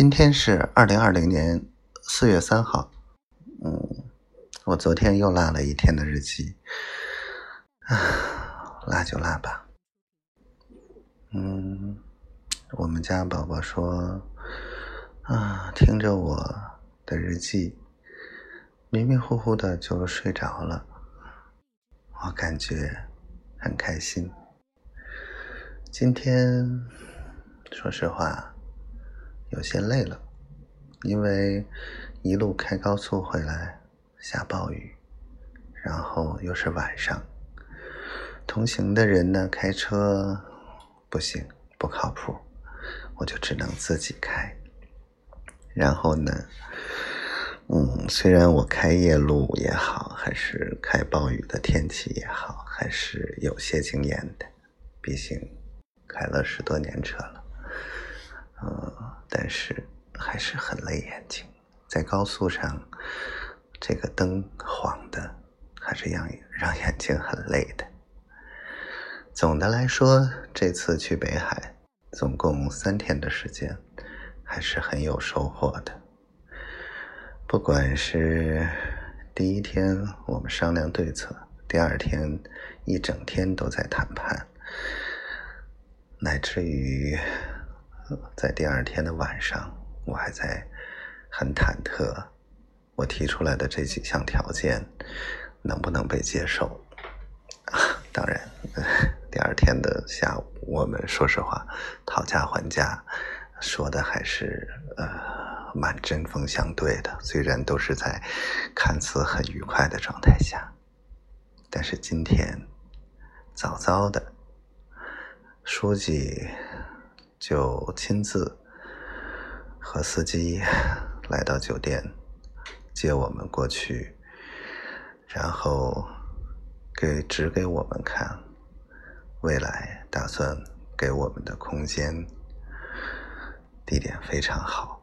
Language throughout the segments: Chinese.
今天是二零二零年四月三号。嗯，我昨天又落了一天的日记。啊，落就落吧。嗯，我们家宝宝说，啊，听着我的日记，迷迷糊糊的就睡着了。我感觉很开心。今天，说实话。有些累了，因为一路开高速回来下暴雨，然后又是晚上，同行的人呢开车不行不靠谱，我就只能自己开。然后呢，嗯，虽然我开夜路也好，还是开暴雨的天气也好，还是有些经验的，毕竟开了十多年车了。嗯，但是还是很累眼睛，在高速上，这个灯晃的，还是让让眼睛很累的。总的来说，这次去北海，总共三天的时间，还是很有收获的。不管是第一天我们商量对策，第二天一整天都在谈判，乃至于。在第二天的晚上，我还在很忐忑，我提出来的这几项条件能不能被接受？当然，第二天的下午，我们说实话讨价还价，说的还是呃蛮针锋相对的。虽然都是在看似很愉快的状态下，但是今天早早的，书记。就亲自和司机来到酒店接我们过去，然后给指给我们看未来打算给我们的空间，地点非常好，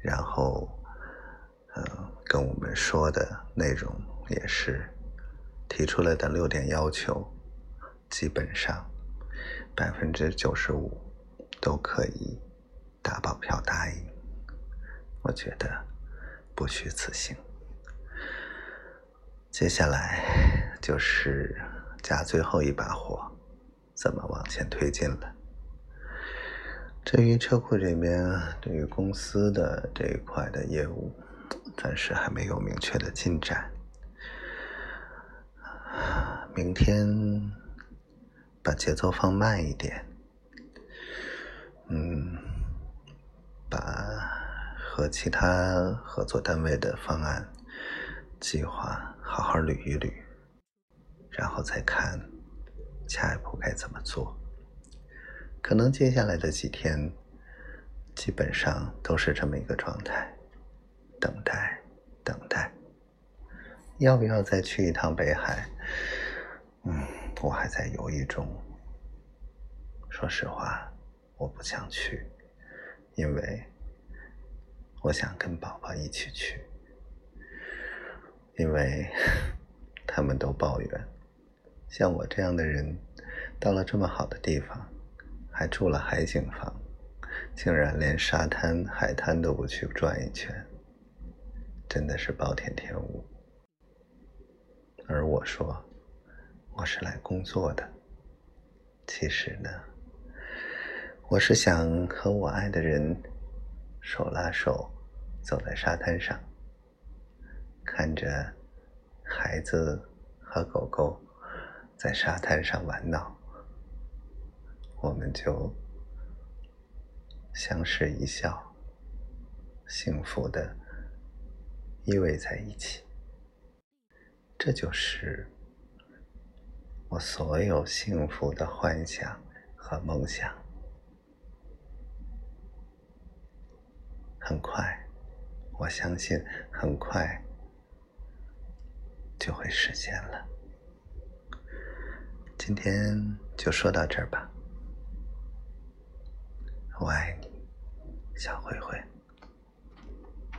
然后嗯跟我们说的内容也是提出来的六点要求，基本上。百分之九十五都可以打保票答应，我觉得不虚此行。接下来就是加最后一把火，怎么往前推进了。至于车库这边对于公司的这一块的业务，暂时还没有明确的进展。明天。把节奏放慢一点，嗯，把和其他合作单位的方案计划好好捋一捋，然后再看下一步该怎么做。可能接下来的几天，基本上都是这么一个状态，等待，等待。要不要再去一趟北海？嗯。我还在犹豫中。说实话，我不想去，因为我想跟宝宝一起去。因为 他们都抱怨，像我这样的人，到了这么好的地方，还住了海景房，竟然连沙滩、海滩都不去转一圈，真的是暴殄天物。而我说。我是来工作的。其实呢，我是想和我爱的人手拉手走在沙滩上，看着孩子和狗狗在沙滩上玩闹，我们就相视一笑，幸福的依偎在一起。这就是。我所有幸福的幻想和梦想，很快，我相信很快就会实现了。今天就说到这儿吧，我爱你，小。